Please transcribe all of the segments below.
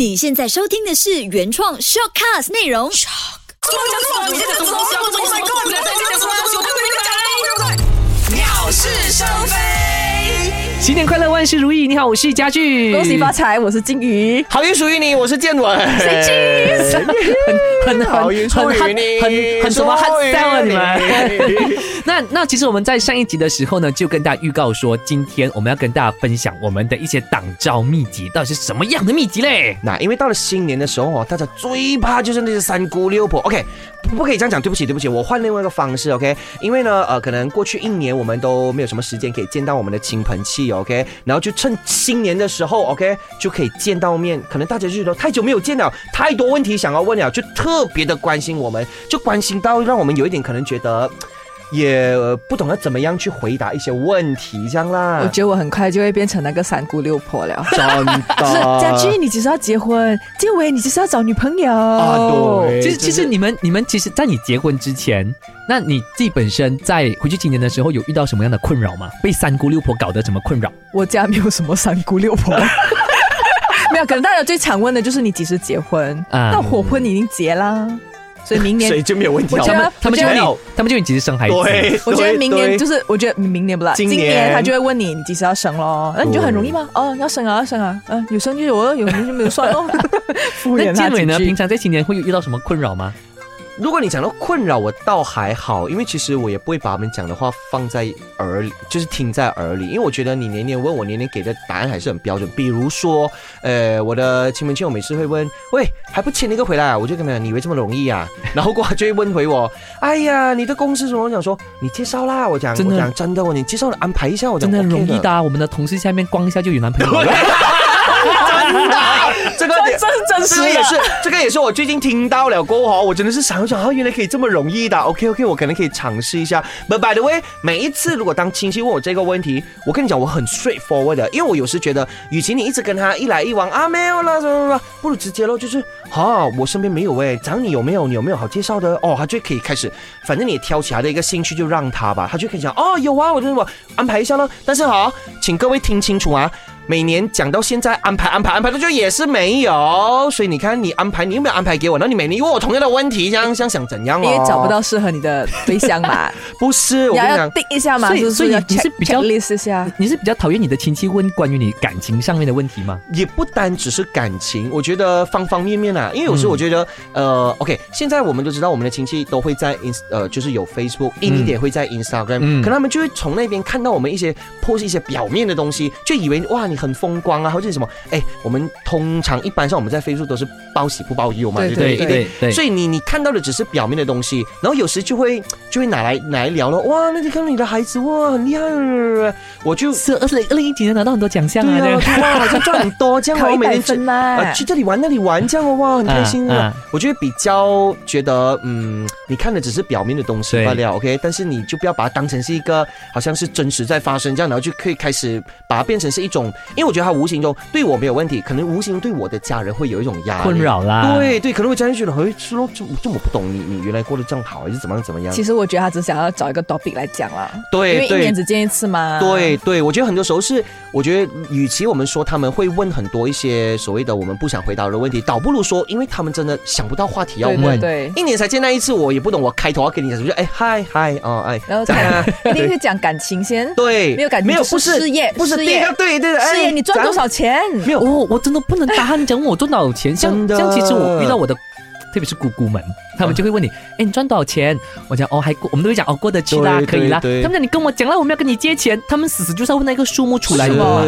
你现在收听的是原创 shortcast 内容。鸟事生非。新年快乐，万事如意！你好，我是家具，恭喜发财！我是金鱼，好运属于你，我是建文。很很好运属于很你，很很什么 hard sell 啊你们？们？那那其实我们在上一集的时候呢，就跟大家预告说，今天我们要跟大家分享我们的一些挡招秘籍，到底是什么样的秘籍嘞？那因为到了新年的时候哦，大家最怕就是那些三姑六婆。OK，不不可以这样讲，对不起对不起，我换另外一个方式。OK，因为呢，呃，可能过去一年我们都没有什么时间可以见到我们的亲朋戚，OK，然后就趁新年的时候，OK，就可以见到面。可能大家就觉得太久没有见了，太多问题想要问了，就特别的关心我们，就关心到让我们有一点可能觉得。也呃不懂得怎么样去回答一些问题，这样啦。我觉得我很快就会变成那个三姑六婆了。真的，就是家居，你只是要结婚；建伟，你只是要找女朋友。啊，对，其实其实你们你们其实，在你结婚之前，那你自己本身在回去今年的时候，有遇到什么样的困扰吗？被三姑六婆搞得怎么困扰？我家没有什么三姑六婆。没有，可能大家最常问的就是你几时结婚？啊那火婚你已经结啦，所以明年 所以就没有问题了。我觉得他们就问你，他们就问你几时生孩子？对，我觉得明年就是，我觉得明年不啦，今年他就会问你，你几时要生咯？那你就很容易吗？哦，要生啊，要生啊，嗯，有生就有了，有生就没有算哦。那建伟呢？平常在新年会遇到什么困扰吗？如果你讲到困扰，我倒还好，因为其实我也不会把他们讲的话放在耳里，就是听在耳里，因为我觉得你年年问我，年年给的答案还是很标准。比如说，呃，我的亲朋戚友每次会问，喂，还不签一个回来啊？我就跟他讲，你以为这么容易啊？然后过后就会问回我，哎呀，你的公司怎么？我讲说，你介绍啦，我讲，真的我讲真的，我你介绍了安排一下，我讲真的容易的、啊，我们的同事下面逛一下就有男朋友了。真的，这个这是真实的这个也是，这个也是我最近听到了过后，我真的是想想，哦，原来可以这么容易的。OK OK，我可能可以尝试一下。But by the way，每一次如果当亲戚问我这个问题，我跟你讲，我很 straightforward 的，因为我有时觉得，与其你一直跟他一来一往啊，没有啦什么什么，不如直接咯，就是哈，我身边没有哎，找你有没有？你有没有好介绍的？哦，他就可以开始，反正你也挑起他的一个兴趣，就让他吧，他就可以讲哦，有啊，我就是我安排一下咯。但是好，请各位听清楚啊。每年讲到现在，安排安排安排，到最后也是没有，所以你看，你安排你有没有安排给我？然后你每年问我同样的问题，这样想想怎样哦？因为找不到适合你的对象嘛，不是，我跟你讲，定一下嘛，所以所以你是比较 checklist 一下。你是比较讨厌你的亲戚问关于你感情上面的问题吗？也不单只是感情，我觉得方方面面啊。因为有时候我觉得，呃，OK，现在我们都知道，我们的亲戚都会在 ins 呃，就是有 Facebook，硬一点会在 Instagram，、嗯可能他们就会从那边看到我们一些 post 一些表面的东西，就以为哇你很风光啊，或者是什么。哎，我们通常一般上我们在 Facebook 都是报喜不报忧嘛，对不对？对所以你你看到的只是表面的东西，然后有时就会就会拿来拿来聊了。哇，那你看到你的孩子哇很厉害，我就是二零二零一几年拿到很多奖项啊，哇好像赚很多这样哦，每天去这里玩那里玩这样哦，哇很开心啊。我觉得比较觉得嗯，你看的只是表面的东西罢了，OK，但是你就不要把它当成是一个好像是真实在发生这样，然后就可以开始把它变成是一种，因为我觉得他无形中对我没有问题，可能无形中对我的家人会有一种压力困。扰啦。对对，可能会家人觉得，哎，是咯，这这我不懂你，你原来过得这样好，还是怎么样怎么样？其实我觉得他只想要找一个 topic 来讲啦，对因为一对对年只见一次嘛。对对，我觉得很多时候是，我觉得与其我们说他们会问很多一些所谓的我们不想回答的问题，倒不如说，因为他们真的想不到话题要问。对对。一年才见那一次，我也不懂，我开头要跟你讲什么，就哎嗨嗨哦哎，然后啊一定会讲感情先，对，没有感情没有不是事业不是事业第一个对对对，哎事业你赚多？少钱？没有哦，我真的不能答你讲问我赚多少钱，像像其实我遇到我的。特别是姑姑们，他们就会问你，哎，你赚多少钱？我讲哦，还过，我们都会讲哦，过得去啦，可以啦。他们讲你跟我讲了，我们要跟你借钱，他们死死就是要问那个数目出来是嘛。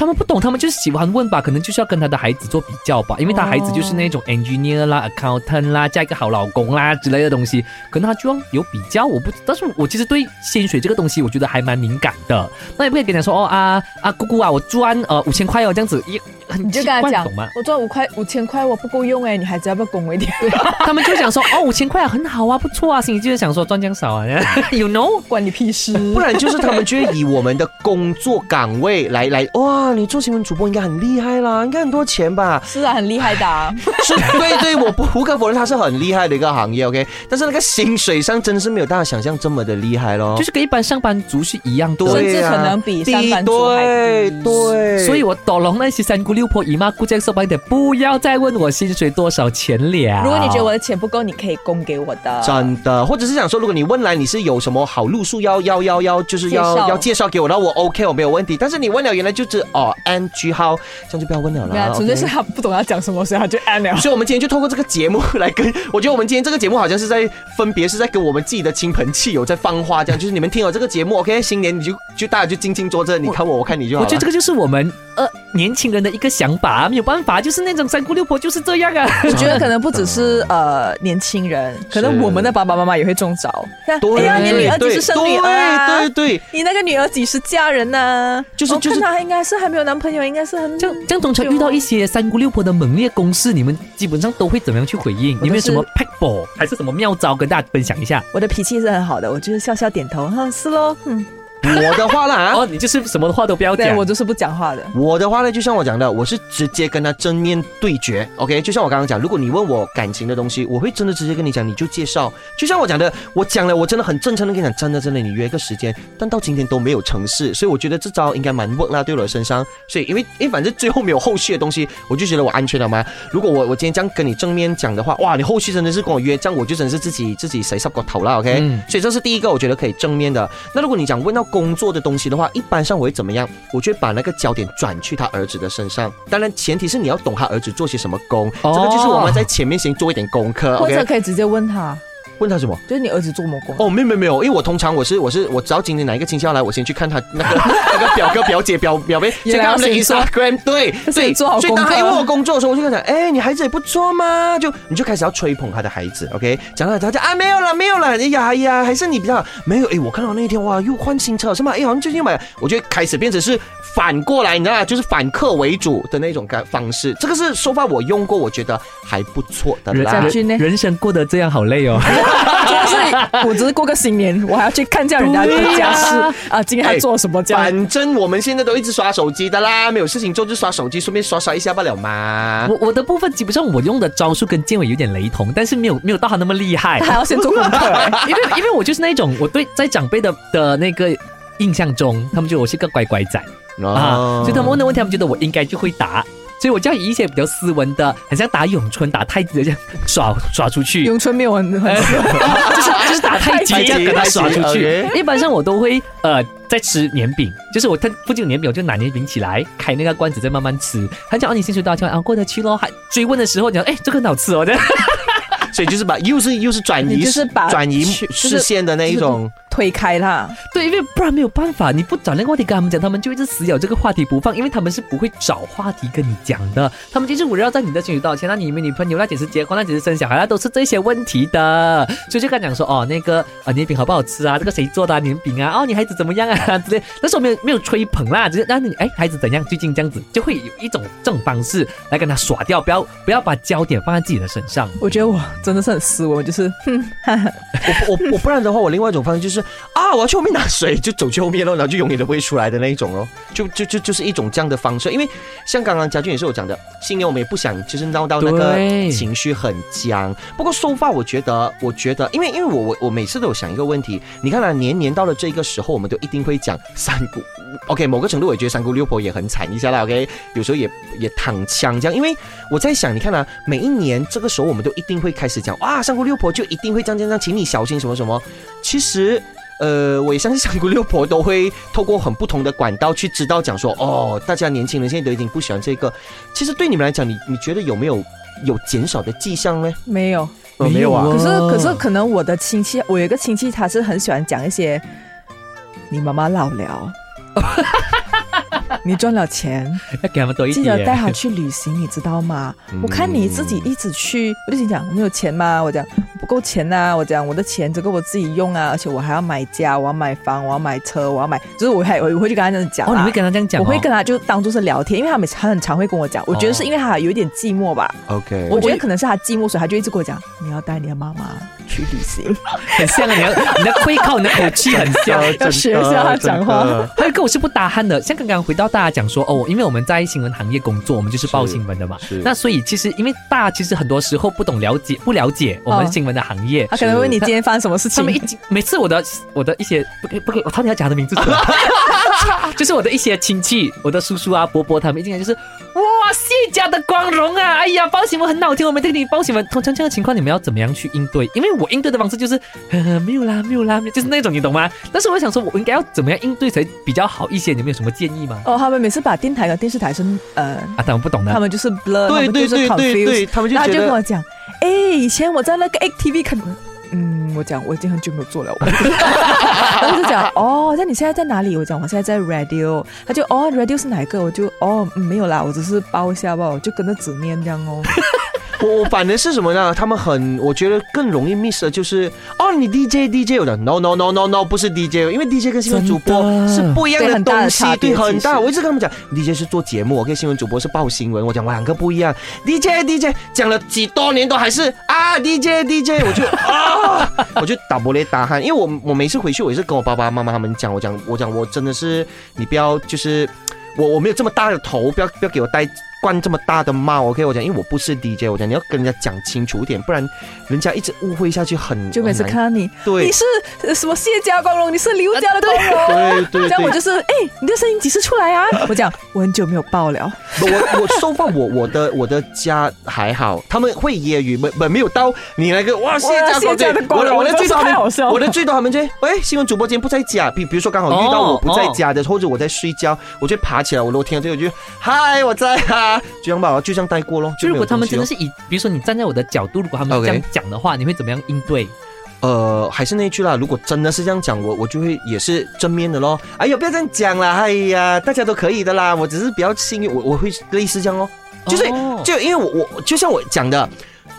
他们不懂，他们就是喜欢问吧，可能就是要跟他的孩子做比较吧，因为他孩子就是那种 engineer 啦、accountant 啦，嫁一个好老公啦之类的东西，可能他就要有比较。我不，但是我其实对薪水这个东西，我觉得还蛮敏感的。那也不可以跟他说哦啊啊姑姑啊，我赚呃五千块哦这样子，也很你就跟他讲懂吗？，我赚五块五千块我不够用哎，你孩子要不要供我一点？他们就想说哦五千块啊很好啊不错啊，心里就是想说赚这样少啊，you know。关你屁事！不然就是他们就会以我们的工作岗位来来哇，哇，你做新闻主播应该很厉害啦，应该很多钱吧？是啊，很厉害的、啊。是，对对，我不无可否认，它是很厉害的一个行业，OK。但是那个薪水上真的是没有大家想象这么的厉害咯。就是跟一般上班族是一样多。甚至可能比上班族还对低对，所以我懂了那些三姑六婆、姨妈姑丈说白点，不要再问我薪水多少钱了。如果你觉得我的钱不够，你可以供给我的。真的，或者是想说，如果你问来你是有什么好路数要要要要，就是要介要介绍给我，那我 OK，我没有问题。但是你问了，原来就是哦 NG 号，这样就不要问了啦。对啊，纯粹是他不懂要讲什么，所以他就按了。所以，我们今天就透过这个节目 来跟，我觉得我们今天这个节目好像是在分别是在跟我们自己的亲朋戚友在放话，这样就是你们听了这个节目，OK，新年你就就大家就静静坐着，你看我，我看你就好了。我觉得这个就是我们呃年轻人的一个想法、啊，没有办法，就是那种三姑六婆就是这样啊。我觉得可能不只是呃年轻人，可能我们的爸爸妈妈也会中招。看 对，哎呀，你女儿几时生女儿啊？对对对，你那个女儿几时嫁人呢、我就是就是看她应该是还没有男朋友，应该是很这样这样，通常遇到一些三姑六婆的猛烈攻势，你们基本上都会怎么样去回应？我都是你们有什么 p a c k b a l 还是什么妙招跟大家分享一下？我的脾气是很好的，我就是笑笑点头，哈，是喽，嗯，我的话啦，哦，你就是什么话都不要讲我。就是不讲话的。我的话呢，就像我讲的，我是直接跟他正面对决，OK？就像我刚刚讲，如果你问我感情的东西，我会真的直接跟你讲，你就介绍。就像我讲的，我讲了，我真的很真诚的跟你讲，真的真的，你约一个时间，但到今天都没有成事，所以我觉得这招应该蛮 work 啦，对我的身上。所以因为因为反正最后没有后续的东西，我就觉得我安全了嘛。如果我我今天这样跟你正面讲的话，哇，你后续真的是跟我约，这样我就真的是自己自己谁上过头了，OK？、嗯所以这是第一个，我觉得可以正面的。那如果你讲问到工作的东西的话，一般上我会怎么样？我就会把那个焦点转去他儿子的身上。当然，前提是你要懂他儿子做些什么工，哦这个就是我们在前面先做一点功课或者可以直接问他，问他什么？就是你儿子做什么工？哦，没有没有没有，因为我通常我是我是我只要今天哪一个亲戚要来，我先去看他那个 那个表哥表姐表表妹，先看他们的要先做 Instagram，对对，先做好所以当功课他一问我工作的时候，我就跟他讲，哎，你孩子也不错嘛，就你就开始要吹捧他的孩子，OK？讲到他讲啊没有了没有了，哎呀哎呀，还是你比较没有，哎，我看到那一天哇又换新车是吗？哎，好像最近买，我就会开始变成是反过来，你知道吗？就是反客为主的那种感方式，这个是说法我用过，我觉得还不错的人啦。家军呢人生过得这样好累哦。就是我只是过个新年，我还要去看一下人家的家事啊，今天还做什么这样。反正我们现在都一直刷手机的啦，没有事情做就刷手机，顺便刷刷一下不了嘛。我我的部分基本上我用的招数跟建伟有点雷同，但是没有 没有到他那么厉害他。还要先做功课、欸，因为因为我就是那种我对在长辈的的那个印象中，他们觉得我是个乖乖仔啊，所以他们问的问题，他们觉得我应该就会答。所以我就要以一些比较斯文的，很像打咏春、打太极的这样耍耍出去，咏春没有很很 就是就是打太极 这样跟他耍出去。一般上我都会呃在吃年饼，就是我他附近有年饼，我就拿年饼起来开那个罐子再慢慢吃。他讲哦你薪水多少钱啊？过得去咯。还追问的时候讲哎这个很好吃哦，这样 所以就是把又是又是转移就是把转移视线的那一种。推开他。对，因为不然没有办法，你不找那个话题跟他们讲，他们就一直死咬这个话题不放，因为他们是不会找话题跟你讲的，他们就是围绕在你的薪水多少钱，那你没女朋友，那几时结婚，那几时生小孩，那都是这些问题的，所以就跟他讲说，哦，那个啊年饼好不好吃啊，这个谁做的、啊、年饼啊，哦你孩子怎么样啊 之类，那时候没有没有吹捧啦，只是让你哎孩子怎样，最近这样子，就会有一种这种方式来跟他耍掉，不要不要把焦点放在自己的身上。我觉得我真的是很斯文，我就是哼，哈哈我我我不然的话，我另外一种方式就是啊，我要去后面拿水，就走去后面咯，然后就永远都不会出来的那一种咯，就就就就是一种这样的方式。因为像刚刚家俊也是有讲的，新年我们也不想就是闹到那个情绪很僵。不过收发，我觉得，我觉得，因为因为我我我每次都有想一个问题，你看啊，年年到了这个时候，我们都一定会讲三姑。OK，某个程度我也觉得三姑六婆也很惨一下啦。OK，有时候也也躺枪这样，因为我在想，你看啊，每一年这个时候我们都一定会开始讲哇，三姑六婆就一定会这样这样，请你小心什么什么。其实。呃，我也相信三姑六婆都会透过很不同的管道去知道讲说，哦，大家年轻人现在都已经不喜欢这个。其实对你们来讲，你你觉得有没有有减少的迹象呢？没有。呃没有啊可是可是可能我的亲戚，我有一个亲戚，他是很喜欢讲一些，你妈妈老了，你赚了钱，要给他们多一记。得带她去旅行，你知道吗？嗯我看你自己一直去，我就心讲，我没有钱吗？我讲不够钱呐、我讲我的钱只够我自己用啊，而且我还要买家，我要买房，我要买车，我要买，就是我还我会去跟他这样讲哦，啦你会跟他这样讲、哦？我会跟他就当做是聊天，因为他每次他很常会跟我讲，我觉得是因为他有一点寂寞吧，OK，我觉得可能是他寂寞，所以他就一直跟我讲，你要带你的妈妈去旅行。很像啊，你要你的会靠你的口气很像。要学一下他讲话。还有一个我是不搭汉的，像刚刚回到大家讲说哦，因为我们在新闻行业工作，我们就是报新闻的嘛。那所以其实因为大家其实很多时候不懂了解不了解我们哦新闻的行业。他可能问你今天发生什么事情他们一每次我的我的一些不可以不可以，我差点要讲他的名字出来，就是我的一些亲戚，我的叔叔啊伯伯他们一进来就是哇谢家的光荣啊，哎呀报新闻很好听，我每天给你报新闻。通常这样的情况你们要怎么样去应对？因为我应对的方式就是呵呵没有啦没有啦，就是那种你懂吗？但是我想说我应该要怎么样应对才比较好一些？你们有什么建议吗？哦，他们每次把电台和电视台是呃，啊，他们不懂的他。们就是 blur，对对对对对，他们就觉得就跟我讲，哎，以前我在那个 ATV 看，嗯，我讲我已经很久没有做了，然后就讲，哦，那你现在在哪里？我讲我现在在 radio，他就哦，radio 是哪一个？我就哦、嗯没有啦，我只是包一下吧，我就跟着纸念这样哦。我我反而是什么呢？他们很，我觉得更容易 miss 的就是哦，你 DJ DJ 我的 no no no no no 不是 DJ，因为 DJ 跟新闻主播是不一样的东西对，很大。我一直跟他们讲，DJ 是做节目我跟新闻主播是报新闻。我讲我两个不一样，DJ DJ 讲了几多年都还是啊 DJ DJ，我就啊，我就打玻璃打鼾，因为我我每次回去我也是跟我爸爸妈妈他们讲，我讲我讲我真的是你不要就是。我我没有这么大的头，不要不要给我戴冠这么大的帽，OK？我讲，因为我不是 DJ，我讲你要跟人家讲清楚一点，不然人家一直误会下去很就每次看到你，对。你是呃什么谢家光荣，你是刘家的光荣。对对这样我，就是，哎、你的声音几时出来啊？我讲我很久没有爆了，我我收放我我的我的家还好，他们会揶揄，没没没有到你那个哇谢家光荣我的我的最多他们我的最多他们就喂新闻主播今天不在家，比比如说刚好遇到哦我不在家的，或者我在睡觉，我就爬起来，我如果听到这个我就嗨我在啊，就这样吧，就这样带过咯。就如果他们真的是以，比如说你站在我的角度，如果他们这样讲的话，你会怎么样应对？呃，还是那句啦，如果真的是这样讲，我我就会也是正面的咯。哎呦，不要这样讲啦，哎呀，大家都可以的啦，我只是比较幸运，我我会类似这样哦，就是、哦就因为我我就像我讲的，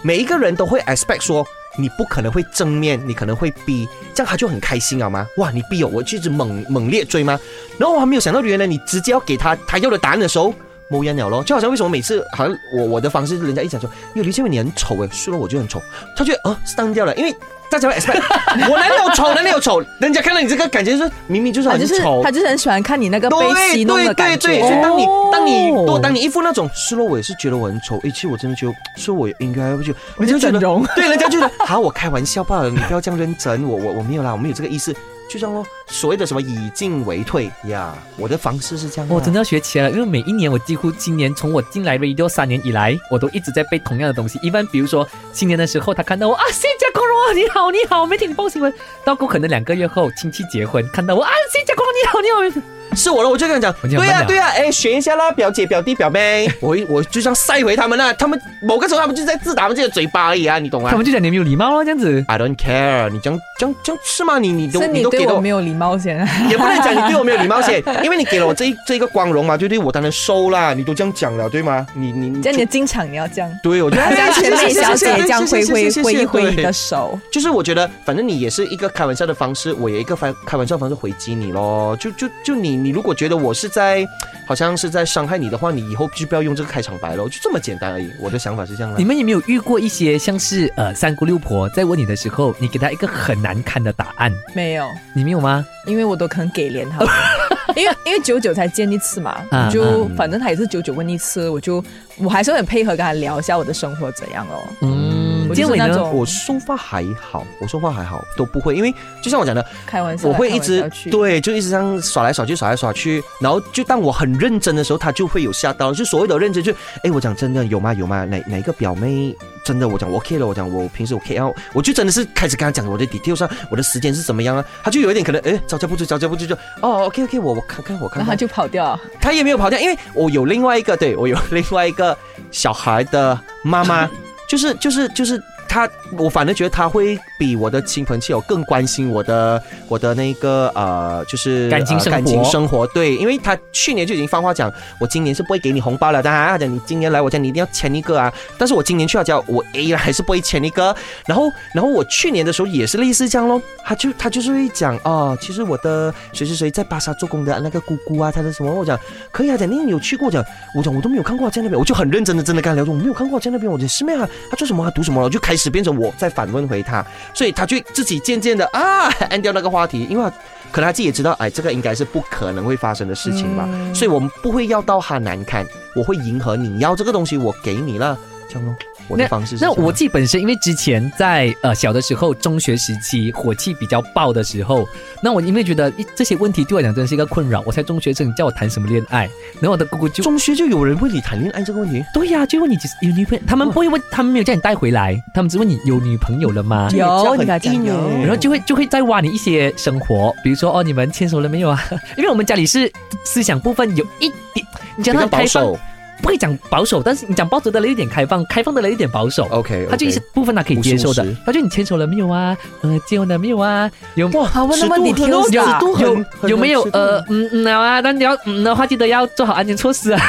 每一个人都会 expect 说。你不可能会正面，你可能会逼，这样他就很开心好吗？哇，你逼我，我就一直猛猛烈追吗？然后我还没有想到，原来你直接要给他他要的答案的时候，某人了咯。就好像为什么每次好像我我的方式，人家一讲说，哟，李建伟你很丑诶，输了我就很丑，他觉得呃 stun 掉了，因为大家会 expect 我哪里有丑，哪里有丑，人家看到你这个感觉就是明明就是他就是很丑，他就是很喜欢看你那个被对戏弄对对的感觉。对，所以当你哦。当你多当你一副那种失落，我也是觉得我很丑，诶，其实我真的觉得，说我应该不就，我就人家整容，对，人家觉得 好，我开玩笑罢了，你不要这样认真，我我我没有啦，我没有这个意思，就像咯。所谓的什么以进为退呀，我的方式是这样。我真的要学起来了，因为每一年我几乎今年从我进来 radio 三年以来，我都一直在背同样的东西。一般比如说新年的时候，他看到我啊，新加坡荣，你好你好，没听你报新闻。到过可能两个月后亲戚结婚，看到我啊，谢家光荣你好你好。是我了，我就跟他讲，对呀对呀，哎，选一下啦，表姐表弟表妹，我我就这样塞回他们啦，他们某个时候他们就在自打他们自己的嘴巴而已啊，你懂吗他们就讲你没有礼貌咯，这样子。？I don't care，你这样这样这样是吗？你你都你都给了我没有礼貌先。也不能讲你对我没有礼貌先，因为你给了我这一这一个光荣嘛，对不对？我当然收啦，你都这样讲了，对吗？你你你这样你的进场你要这样，对我就好像全美小姐这样挥挥挥一挥你对的手。就是我觉得，反正你也是一个开玩笑的方式，我也一个开开玩笑的方式回击你咯。就就就你你如果觉得我是在好像是在伤害你的话，你以后就不要用这个开场白了，就这么简单而已。我的想法是这样的你。们有没有遇过一些像是呃三姑六婆在问你的时候，你给他一个很难看的答案？没有，你没有吗？因为我都很给脸他们，因为因为九九才见一次嘛，就嗯反正他也是九九问一次，我就我还是很配合跟他聊一下我的生活怎样哦。嗯，我建伟呢？我说话还好，我说话还好，都不会，因为就像我讲的，开玩笑，我会一直对，就一直这样耍来耍去，耍来耍去，然后就当我很认真的时候，他就会有吓到，就所谓的认真，就哎，我讲真的有吗？有吗？哪哪一个表妹真的？我讲我 OK 了，我讲我平时我 K L，我就真的是开始跟他讲我的 detail 上，我的时间是怎么样啊？他就有一点可能哎，招架不住，招架不住就哦 OK OK，我我看看我看看然后他，就跑掉。他也没有跑掉，因为我有另外一个，对我有另外一个小孩的妈妈，就是就是就是他，我反而觉得他会比我的亲朋戚友更关心我的我的那个呃，就是感情生活呃感情生活。对，因为他去年就已经放话讲，我今年是不会给你红包了的啊，他讲你今年来我家你一定要签一个啊，但是我今年去他家我依然还是不会签一个，然后然后我去年的时候也是类似这样咯，他就他就是会讲哦，其实我的谁谁谁在巴萨做工的那个姑姑啊，他的什么，我讲可以啊，讲你有去过讲，我讲我都没有看过他在那边，我就很认真的真的跟他聊说我没有看过他在那边，我讲是咩啊？他做什么？他读什么了？我就开始变成我在反问回他，所以他就自己渐渐的啊 按掉那个话题，因为可能他自己也知道，哎，这个应该是不可能会发生的事情吧，嗯所以我们不会要到他难堪，我会迎合你要这个东西，我给你了，这样咯。我的方式是那我自己本身，因为之前在呃小的时候，中学时期火气比较爆的时候，那我因为觉得一这些问题对我来讲真的是一个困扰，我才中学生，你叫我谈什么恋爱？然后我的姑姑就中学就有人问你谈恋爱这个问题，对呀、就问你有女朋友，他们不会问，他们没有叫你带回来，他们只问你有女朋友了吗？有，然后就会就会再挖你一些生活，比如说哦，你们牵手了没有啊？因为我们家里是思想部分有一点，你讲比较保他开放，守。不会讲保守，但是你讲保守的了一点开放，开放的了一点保守。OK，他就一些部分他可以接受的他就你牵手了没有啊？呃，结婚了没有啊？有哇，好问那么尺度很 details 的啊有有没有呃嗯嗯啊？但你要嗯的话，记得要做好安全措施啊。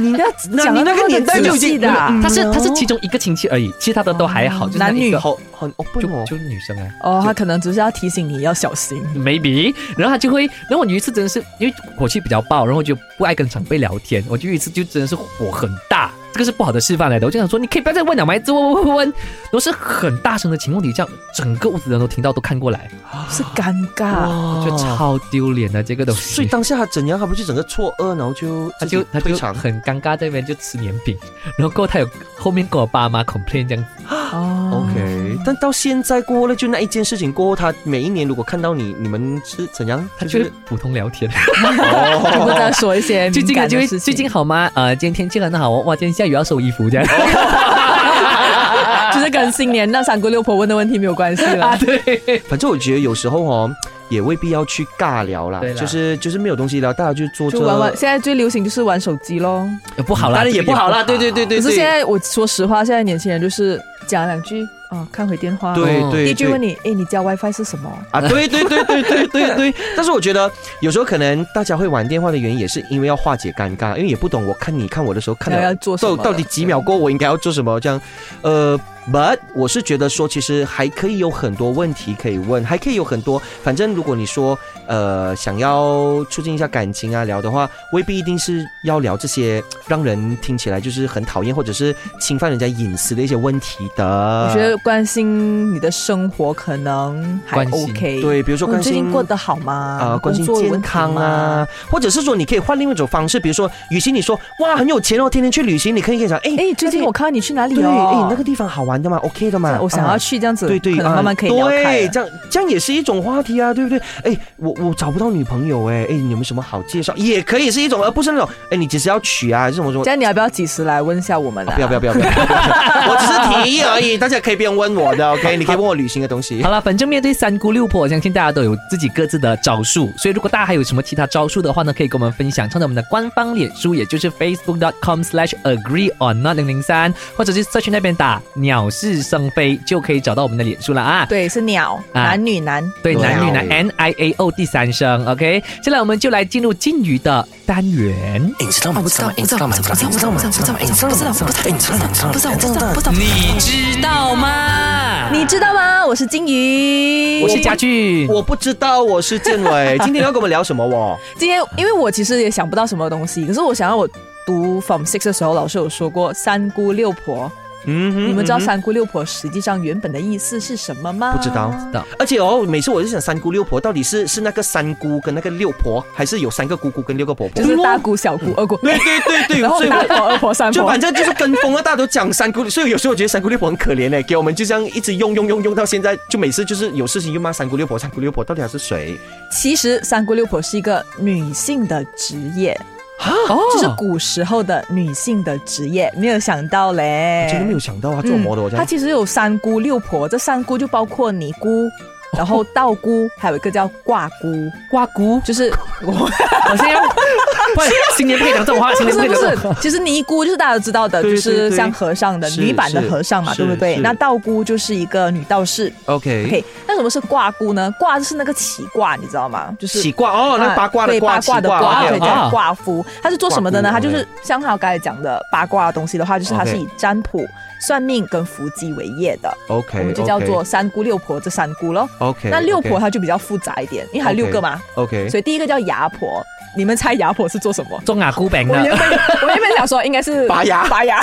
你 那那讲你那个年代就记得他是他是其中一个亲戚而已，其他的都还好，就是那男女好很 open 就哦。就女生啊。哦，他可能只是要提醒你要小心。maybe，然后他就会，然后我有一次真的是因为火气比较爆，然后我就不爱跟长辈聊天，我就有一次就真的是火很大，这个是不好的示范来的。我就想说，你可以不要再问了嘛，一直问问问问，然后是很大声的情况底下，整个屋子的人都听到，都看过来，是尴尬。我觉得超丢脸的这个东西。所以当下他怎样？他不就整个错愕，然后就他就他就。很尴尬，在那边就吃年饼，然后过后他有后面跟我爸妈 complain 这样子，哦 OK，但到现在过后呢，就那一件事情过后，他每一年如果看到你，你们是怎样？他就就是普通聊天。就会再说一些最敏近啊就会感的事情。最近好吗？呃，今天天气很好哦，哇，今天下雨要收衣服这样。就是跟新年那三姑六婆问的问题没有关系了。啊，对。反正我觉得有时候哦，也未必要去尬聊啦对，啦就是就是没有东西聊，大家就坐着玩玩，现在最流行就是玩手机咯。不好啦，当然也不好啦，对对对对对。可是现在我说实话，现在年轻人就是讲两句啊，看回电话。哦对对对第一句问你，哎，你家 WiFi 是什么？啊，对对对对对对对。但是我觉得有时候可能大家会玩电话的原因，也是因为要化解尴尬，因为也不懂我看你看我的时候看到要做？到到底几秒过，我应该要做什么？这样，呃，but 我是觉得说，其实还可以有很多问题可以问，还可以有很多。反正如果你说呃想要促进一下感情啊聊的话，未必一定是要聊这些让人听起来就是很讨厌或者是侵犯人家隐私的一些问题的。我觉得关心你的生活可能还 OK。对，比如说关心最近过得好吗？啊、关心健康啊，，或者是说你可以换另外一种方式，比如说，与其你说哇很有钱哦，天天去旅行，你可以跟你讲，哎哎，最近我看到你去哪里对，哦？哎那个地方好玩的嘛？OK 的嘛？我想要啊去这样子，对对，可能慢慢可以聊开对，这样这样也是一种话题啊，对不对？哎，我我找不到女朋友哎，哎，你有没有什么好介绍？也可以是一种，而不是那种哎，你只是要娶啊，还是什么什么这。样你要不要几时来问一下我们啊？不要不要不要不要！不要 我只是提议而已，大家可以不用问我的，OK？你可以问我旅行的东西 好。了，反正面对三姑六婆，我相信大家都有自己各自的招数，所以如果大家还有什么其他招数的话呢，可以跟我们分享，上到我们的官方脸书，也就是 facebook.com/agree on not 零零三，或者是社区那边打“鸟是生非”就可以找到我们的脸书了啊。对，是鸟，啊男女男。对，男女男 N I A O 第三声，OK。接下来我们就来进入金鱼的单元。你知道吗？不知道，不知道，不知道，不知道，不知道，不知道，不知道，不知道，不知道，不知道，不知道，不知道，不知道，不知道，不知道。你知道吗？你知道吗？我是金鱼，我是家具，我不知道，我是建伟，今天要跟我们聊什么哦？今天，因为我其实也想不到什么东西，可是我想要我读 Form Six 的时候，老师有说过三姑六婆。嗯哼你们知道三姑六婆实际上原本的意思是什么吗？不知道知道而且哦，每次我就想三姑六婆到底是是那个三姑跟那个六婆，还是有三个姑姑跟六个婆婆？就是大姑、小姑、二姑，对对对对，然后所以我大婆、二婆、三婆就反。正就是跟风啊，大家都讲三姑，所以有时候我觉得三姑六婆很可怜哎，给我们就这样一直用用用用到现在，就每次就是有事情就骂三姑六婆，三姑六婆到底还是谁？其实三姑六婆是一个女性的职业，哦。就是古时候的女性的职业，没有想到嘞，真的没有想到啊，做模的我这样。它其实有三姑六婆，这三姑就包括尼姑，然后道姑，还有一个叫卦姑，瓜姑，就是 我我现在要，新年不可以讲这种话，新不是不。是，其实尼姑就是大家都知道的，就是像和尚的是女版的和尚嘛，是对不对？是那道姑就是一个女道士。OK，OK，那什么是卦姑呢？卦就是那个起卦，你知道吗？就是起卦哦，那个八卦的八卦的卦，起卦对，，OK，OK 啊叫卦夫。他是做什么的呢？他就是像他刚才讲的八卦的东西的话，就是他 OK 是以占卜、算命跟伏击为业的，OK，我们就叫做三姑六婆这三姑咯。OK。那六婆她就比较复杂一点，因为还有六个嘛，OK，所以第一个叫牙婆。你们猜牙婆是做什么？做牙箍饼的，我原本我原本想说应该是拔牙拔牙。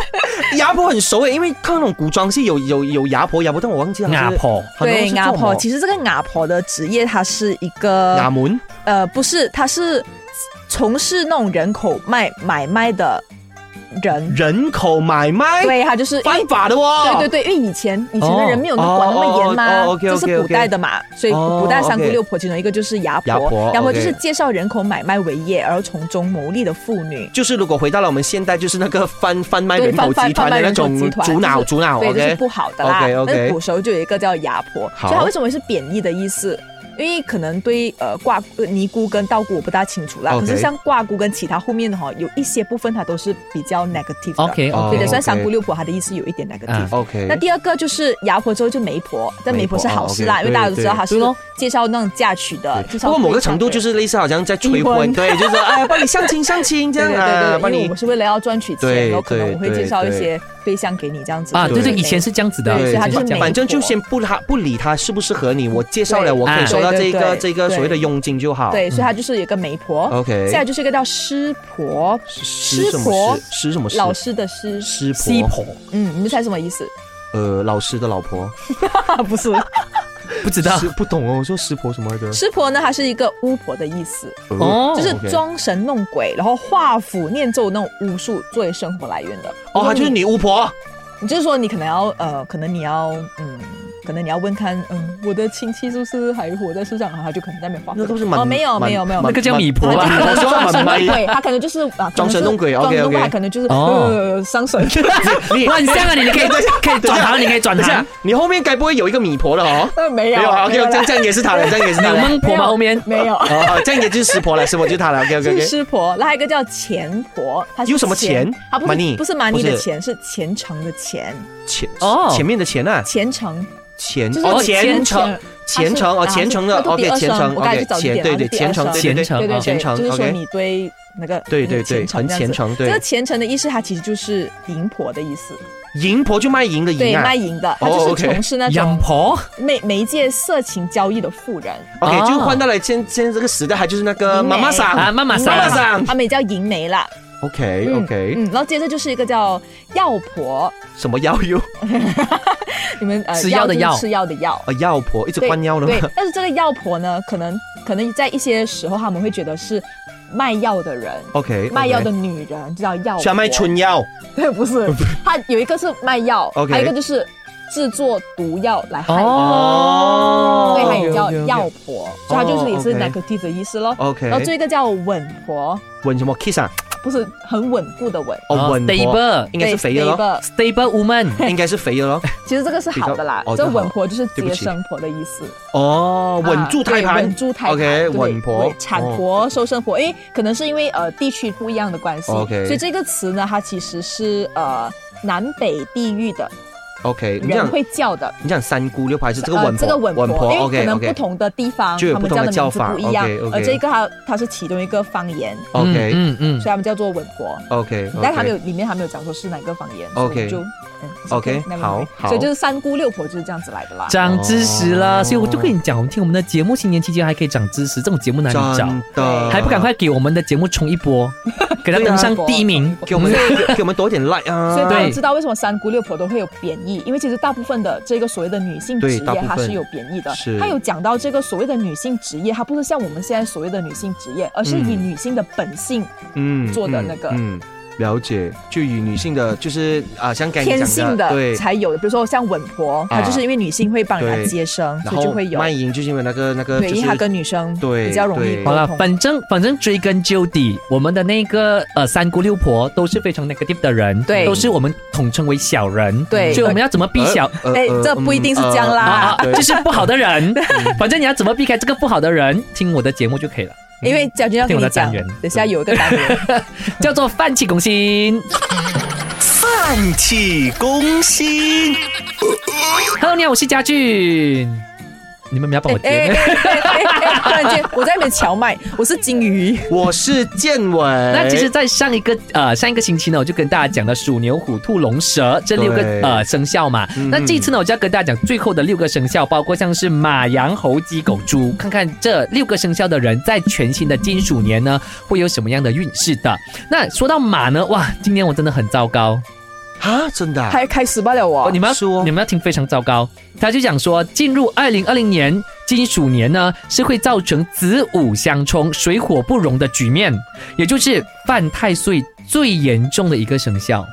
牙婆很熟诶，因为看那种古装戏有有有牙婆，牙婆，但我忘记了牙婆，对，牙婆，其实实这个牙婆的职业，它是一个牙门呃，不是，它是从事那种人口卖买卖的人。人口买卖，对，他就是犯法的哦。对对对，因为以前以前的人没有那管那么严嘛，这是古代的嘛，所以哦古代三姑六婆其中一个就是牙婆，牙婆就是介绍人口买卖为业而从中牟利的妇女。就是如果回到了我们现代，就是那个贩贩卖对，人口贩集团的那种主脑主脑对，这是不好的啦。是古时候就有一个叫牙婆，好所以它为什么是贬义的意思？因为可能对呃挂呃尼姑跟道姑我不大清楚啦可是像挂姑跟其他后面的哈，有一些部分它都是比较 negative 的。OK 哦对的算三姑六婆，它的意思有一点 negative。嗯 OK，那第二个就是牙婆之后就媒婆，但媒婆是好事啦，因为大家都知道对她是介绍那种嫁娶的，不过某个程度就是类似好像在催离婚婚，对，就是哎，帮你相亲相亲这对样啊，对对对，帮你因为我们是为了要赚取对钱，然后可能对我会介绍一对。些对象给你这样子啊，对对，以以前是这样子的，对他就是这样反正就先不他不理他适不适合你，我介绍了，我可以啊收到这个这个所谓的佣金就好。对，所以他就是有一个媒婆。，OK。现在就是一个叫师婆，师什么婆师？师什么师？老师的师。师婆，婆，嗯，你们猜什么意思？呃，老师的老婆。不是，不知道不懂哦，我说师婆什么来着？师婆呢，它是一个巫婆的意思，哦就是装神弄鬼，然后画符念咒那种巫术作为生活来源的。哦，她就是你巫婆。你就是说你可能要呃，可能你要嗯。可能你要问看，嗯，我的亲戚是不是还活在世上？然后他就可能在那边画。那都是蛮哦，没有没有没有，蛮那个叫米婆吧？我说装神蛮弄鬼，他可能就是啊，装神弄鬼装神弄鬼可能就是哦呃伤神。你很像 啊，你你可以 可以转行，你可以转一下行。，你后面该不会有一个米婆了哦？呃，没有没有啊，OK，这样这样也是他了，这样也是他有了。孟婆吗？后面没有，哦，哦这样也就是师婆了，师婆就是他了，OK 是 OK OK。师婆，那还有一个叫钱婆，他是有什么钱他不？是不是 money 的钱，是虔诚的钱。钱哦前面的钱啊，虔诚前就是哦虔诚虔虔诚哦虔诚的 OK 虔诚 OK 虔对对虔诚对对对虔诚对对对，虔诚就是说 OK 你对那个对对对很那个虔诚对这个虔诚的意思，它其实就是银婆的意思，银婆就卖银的对，银啊卖淫的，它哦就是从事那养种婆？媒媒介色情交易的富人，，OK 哦就换到了现现在这个时代，还就是那个妈妈桑。啊，妈妈妈妈桑，桑他们也叫淫媒啦。，OK 嗯 OK，嗯，然后接着就是一个叫药婆，什么药？哟 你们呃 吃药的药吃药的药。啊药婆一直对换药的吗？对，但是这个药婆呢，可能可能在一些时候他们会觉得是卖药的人。？OK 卖药的女人就叫药婆，需要卖春药？对，不是，它有一个是卖药 OK 还有一个就是制作毒药来害人，哦。对，它也叫药婆，所以它就是也是 negative 的意思咯。OK 然后这个叫稳婆，稳什么？kiss 啊？不是很稳固的稳，哦稳婆 stable 应该是肥的 stable woman，应该是肥的咯。其实这个是好的啦哦，这稳婆就是接生婆的意思。哦，稳住胎盘。稳住胎盘 OK 稳婆产婆、收生婆，诶，可能是因为呃地区不一样的关系。OK 所以这个词呢，它其实是呃南北地域的 OK，你讲人会叫的。你讲三姑六婆还是这个呃稳婆？这个稳婆，因为可 OK 能不同的地方，就有不同他们叫的的叫法名字不一样而这个它它是其中一个方言，OK 嗯嗯所以他们叫做稳婆。OK，但他没有里面还没有讲说是哪个方言 OK 就嗯 OK，never mind 好好所以就是三姑六婆就是这样子来的啦。长知识了，哦所以我就跟你讲，我们听我们的节目，新年期间还可以长知识，这种节目哪里找？还不赶快给我们的节目冲一波，给他登上第一名。给我们给给我们多一点 like 啊！对所以大家知道为什么三姑六婆都会有贬义，因为其实大部分的这个所谓的女性职业它是有贬义的是。它有讲到这个所谓的女性职业，它不是像我们现在所谓的女性职业，而是以嗯女性的本性嗯做的那个嗯，嗯了解，就与女性的，就是啊，像刚才你讲天性的对，才有的。比如说像稳婆，她就是因为女性会帮人家接生，然后所以就会有。卖淫就是因为那个那个，对，就是因为她跟女生对比较容易好了，反正反正追根究底，我们的那个呃三姑六婆都是非常 negative 的人，对。都是我们统称为小人，对。所以我们要怎么避小？呃哎这不一定是这样啦。啊啊，就 是不好的人，反正你要怎么避开这个不好的人，听我的节目就可以了，因为家军要跟你讲等下有一个单元，叫做泛气攻心。泛气攻心。Hello，你好，我是家俊。你们不要帮我接。突然间我在那边荞麦，我是金鱼。我是建伟。那其实，在上一个呃上一个星期呢，我就跟大家讲了鼠牛虎兔龙蛇这六个对呃生肖嘛。嗯那这一次呢，我就要跟大家讲最后的六个生肖，包括像是马、羊、猴、鸡、狗、猪，看看这六个生肖的人在全新的金鼠年呢会有什么样的运势的。那说到马呢，哇，今年我真的很糟糕。啊，真的啊、还开始不了我哦，你们要你们要听非常糟糕。他就讲说，进入二零二零年金鼠年呢，是会造成子午相冲、水火不容的局面，也就是犯太岁最严重的一个生肖。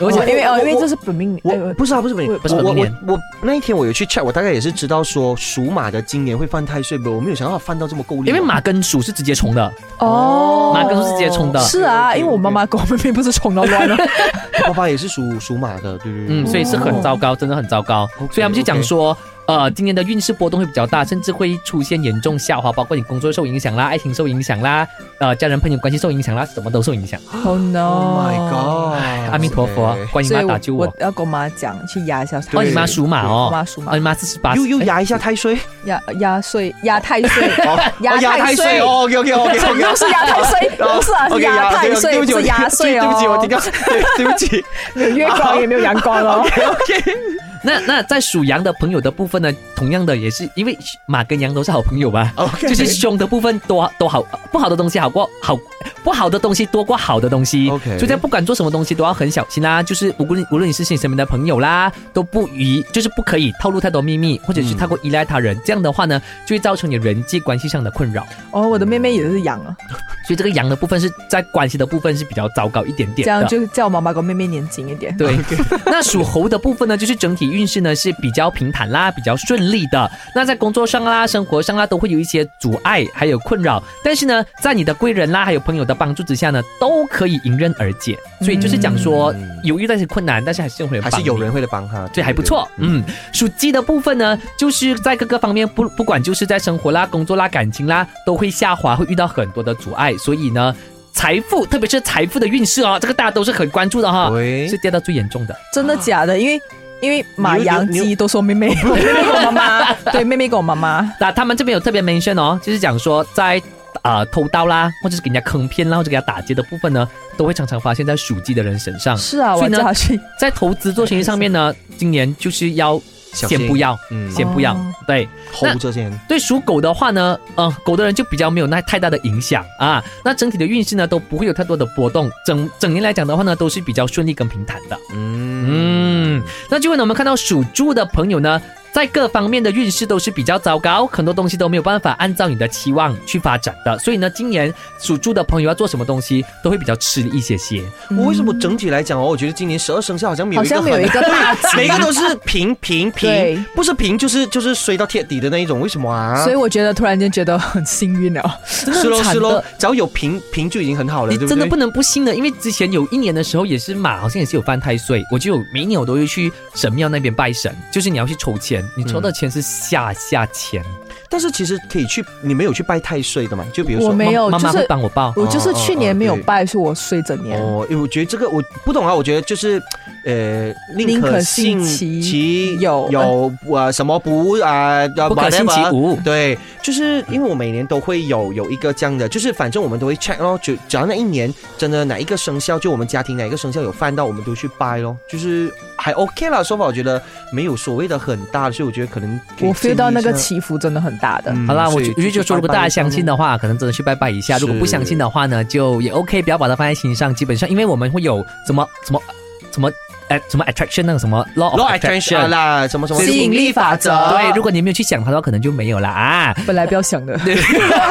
而且哦因为哦，因为这是本命，年我不是啊，不是本命，不是我我本命年我我那一天我有去 check，我大概也是知道说属马的今年会犯太岁，不，我没有想到它犯到这么够力。因为马跟鼠是直接冲的，哦，马跟鼠是直接冲的是啊，因为我妈妈跟我妹妹不是冲到乱了，我爸爸也是属属马的，对对对。嗯，所以是很糟糕，真的很糟糕。所以他们就讲说。呃，今年的运势波动会比较大，甚至会出现严重下滑，包括你工作受影响啦，爱情受影响啦，呃，家人朋友关系受影响啦，什么都受影响。Oh Oh no！my god！阿弥陀佛，观音所以我妈打救我我。要跟我妈讲去压一下她。哦，你妈属马哦，我妈属马哦，你妈四十八，又又压一下太岁，压压岁压太岁，哦压太岁哦，OK OK OK OK，又是压太岁，不是啊，是 OK，压太岁，对不起，我不是压岁对不起，我哦听。到，对对不起没有月光也没有阳光哦。OK。那那在属羊的朋友的部分呢，同样的也是因为马跟羊都是好朋友吧。OK 就是凶的部分多多好，不好的东西好过好，不好的东西多过好的东西。OK 所以在不管做什么东西都要很小心啦。就是无论无论你是你身边的朋友啦，都不宜就是不可以透露太多秘密，或者是太过依赖他人。这样的话呢，就会造成你人际关系上的困扰。哦，我的妹妹也是羊啊，所以这个羊的部分是在关系的部分是比较糟糕一点点的。这样就叫我妈妈跟我妹妹年轻一点。对，那属猴的部分呢，就是整体运势呢是比较平坦啦，比较顺利的。那在工作上啦、生活上啦，都会有一些阻碍，还有困扰。但是呢，在你的贵人啦，还有朋友的帮助之下呢，都可以迎刃而解。所以就是讲说，有遇到一些困难，但是还是有人还是有人会来帮他，这还不错。嗯，属鸡的部分呢，就是在各个方面不不管就是在生活啦、工作啦、感情啦，都会下滑，会遇到很多的阻碍。所以呢，财富，特别是财富的运势哦，这个大家都是很关注的哈，对是跌到最严重的。真的假的？因为因为马、你有羊、鸡都说妹妹，妹妹跟我妈妈，对，妹妹跟我妈妈。那他们这边有特别 mention 哦，就是讲说在呃偷盗啦，或者是给人家坑骗啦，或者给他打劫的部分呢，都会常常发现在属鸡的人身上。是啊，所以呢我叫她去。在投资做生意上面呢，今年就是要先不要，嗯先不要哦。对，猴这些人对属狗的话呢，呃，狗的人就比较没有那太大的影响啊。那整体的运势呢，都不会有太多的波动。整整年来讲的话呢，都是比较顺利跟平坦的。嗯嗯，那就会呢，我们看到属猪的朋友呢，在各方面的运势都是比较糟糕，很多东西都没有办法按照你的期望去发展的。所以呢，今年属猪的朋友要做什么东西，都会比较吃力一些些。我为什么整体来讲哦，我觉得今年十二生肖好像没有好一个像没有一个大吉每个都是平平平，不是平就是就是衰到贴底的那一种，为什么啊？所以我觉得突然间觉得很幸运了。是喽 是喽，只要有平平就已经很好了，对不对？你真的不能不信的，因为之前有一年的时候也是马，好像也是有犯太岁，我就有每一年我都会去神庙那边拜神，就是你要去抽签，你抽的钱是下下钱，但是其实可以去，你没有去拜太岁的嘛？就比如说我没有，妈妈会就是帮我报。我就是去年没有拜，是我睡整年。哦，因为我觉得这个我不懂啊，我觉得就是呃，宁宁可可信信其其有有呃什么不啊，不可信其无对，就是因为我每年都会有有一个这样的，就是反正我们都会 check 咯，就只要那一年真的哪一个生肖，就我们家庭哪一个生肖有犯到，我们都去拜咯，就是还 OK 啦，说法我觉得没有所谓的很大，所以我觉得可能可我 feel 到那个起伏真的很大的。嗯好啦，我就我就说，如果大家相信的话，可能真的去拜拜一下；如果不相信的话呢，就也 OK，不要把它放在心上。基本上，因为我们会有怎么怎么怎么哎什么 attraction 那个什么 law of law attraction 啊啦，什么什么吸引力法则对，如果你没有去想它的话，可能就没有了啊。本来不要想的，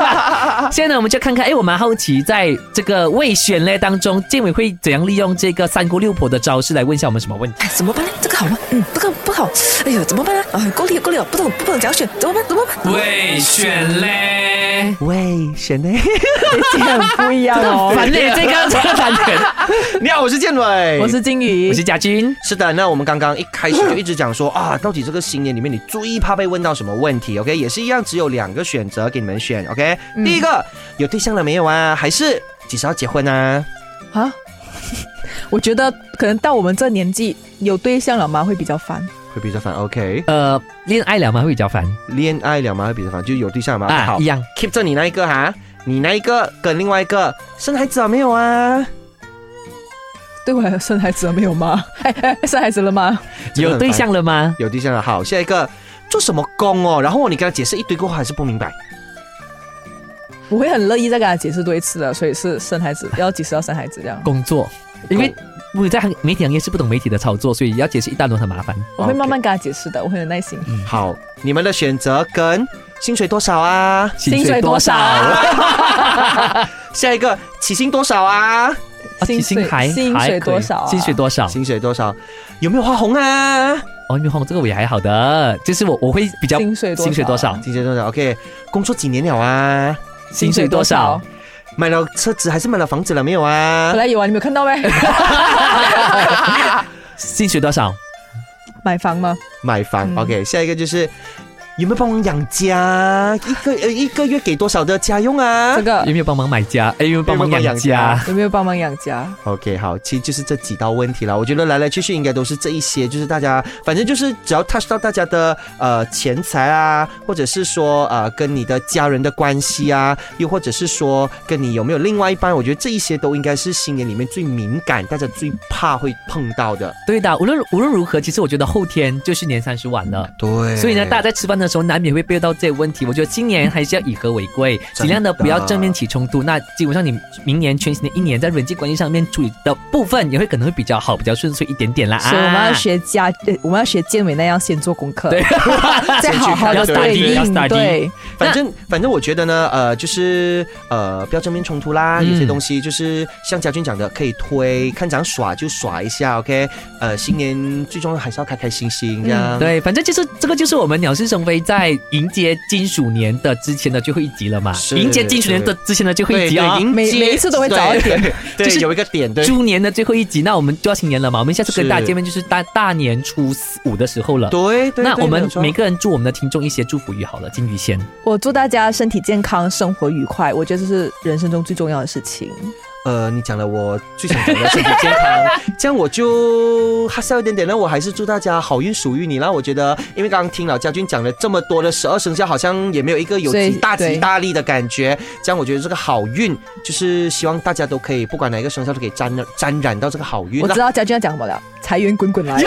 现在呢，我们就看看，哎，我蛮好奇，在这个未选类当中，建委会怎样利用这个三姑六婆的招式来问一下我们什么问题？哎，怎么办呢？这个好吗？嗯，这个不好。哎呦，怎么办呢？啊，够力了，够力了，不懂不懂怎样选，怎么办？怎么办？未选嘞，喂，选呢？这很不一样哦。反嘞，这个这个单元。你好，我是建伟，我是金鱼，我是贾军。是的，那我们刚刚一开始就一直讲说啊，到底这个新年里面你最怕被问到什么问题？OK，也是一样，只有两个选择给你们选。OK，、第一个有对象了没有啊？还是几时要结婚啊？啊。我觉得可能到我们这年纪，有对象了吗会比较烦。会比较烦。OK，呃，恋爱了吗？会比较烦恋爱了吗？会比较烦，就有对象了吗？啊，好一样。，keep 着你那一个哈，你那一个跟另外一个生孩子了没有啊？对我来说，生孩子了没有吗？哎哎，生孩子了吗？有对象了吗？有对象了。好，下一个做什么工哦？然后你跟他解释一堆过后还是不明白。我会很乐意再跟他解释多一次的，所以是生孩子，要几时要生孩子这样。工作，因为我在行媒体行业是不懂媒体的操作，所以要解释一大轮很麻烦。我会慢慢跟他解释的，我很有耐心。好，你们的选择跟薪水多少啊？薪水多少？下一个起薪多少啊？哦起薪还薪水还多少啊薪水多少？薪水多少？有没有花红啊？哦，没有红这个我也还好的，就是我我会比较薪水多少薪水多少？薪水多少？OK，工作几年了啊？薪水多少？？买了车子还是买了房子了没有啊本？来有啊，你没有看到呗？薪水多少？买房吗？买房。嗯 OK，下一个就是有没有帮忙养家？一个呃一个月给多少的家用啊这？个有没有帮忙买家？哎，有没有帮忙养家？有没有帮忙养家？OK，好，其实就是这几道问题了。我觉得来来去去应该都是这一些，就是大家反正就是只要 touch 到大家的呃钱财啊，或者是说呃跟你的家人的关系啊，又或者是说跟你有没有另外一半，我觉得这一些都应该是新年里面最敏感、大家最怕会碰到的。对的，无论无论如何，其实我觉得后天就是年三十晚了。对所以呢，大家在吃饭的时候难免会背到这些问题。我觉得今年还是要以和为贵，尽量的不要正面起冲突。那基本上你明年全新的一年在人际关系上面处理的部分也会可能会比较好，比较顺遂一点点啦。所以我们要啊学家，呃我们要学建伟那样先做功课，对，再好好的对应对。反正反正我觉得呢，呃，就是呃，不要正面冲突啦。嗯有些东西就是像家俊讲的，可以推，看长耍就耍一下，OK。呃，新年最重要还是要开开心心这样。对，反正就是这个就是我们鸟是生飞在迎接金鼠年的之前的最后一集了嘛。迎接金鼠年的之前的最后一对集哦对，。迎接每每一次都会早一点对，对就是有一个点，对。猪年的最后一集，那我们就要新年了嘛。我们下次跟大家见面就是大大年初五的时候了。对对，那我们每个人祝我们的听众一些祝福语好了，金鱼先。我祝大家身体健康，生活愉快，我觉得这是人生中最重要的事情。呃，你讲了我最想讲的身体健康，这样我就哈笑一点点那。我还是祝大家好运属于你啦。我觉得，因为刚刚听老家俊讲了这么多的十二生肖，好像也没有一个有极大吉大利的感觉。这样我觉得这个好运，就是希望大家都可以，不管哪一个生肖都可以沾染沾染到这个好运我知。道家俊要讲什么了，财源滚滚来。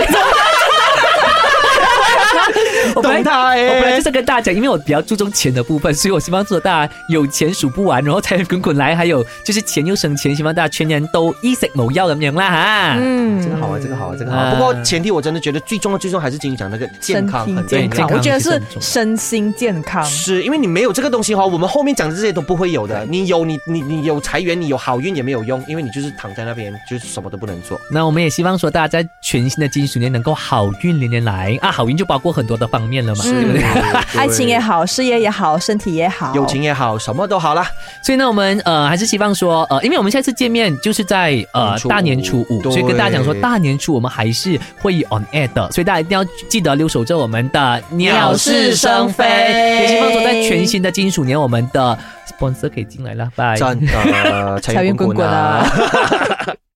我本来懂他哎我本来就是跟大家讲，因为我比较注重钱的部分，所以我希望说大家有钱数不完，然后财源滚滚来，还有就是钱又省钱，希望大家全年都衣食无忧咁樣啦哈。嗯这个好啊，这个好啊，这个好。不过前提我真的觉得最重要、最重要还是金鱼讲那个健身康体很重要健康，我觉得是身心健康。是因为你没有这个东西哈，我们后面讲的这些都不会有的。你有你你你有财源，你有好运也没有用，因为你就是躺在那边，就是什么都不能做。那我们也希望说大家在全新的金鼠年能够好运连连来啊！好运就包括很多的方面了嘛，对不对？爱情也好，事业也好，身体也好，友情也好，什么都好啦。所以呢，我们呃还是希望说呃，因为我们下次见面就是在呃年大年初五，所以跟大家讲说大年初五我们还是会 on air 的，所以大家一定要记得留守着我们的鸟是生非。也希望说在全新的金属年，我们的 sponsor 可以进来了，拜。真的 财源滚滚啊！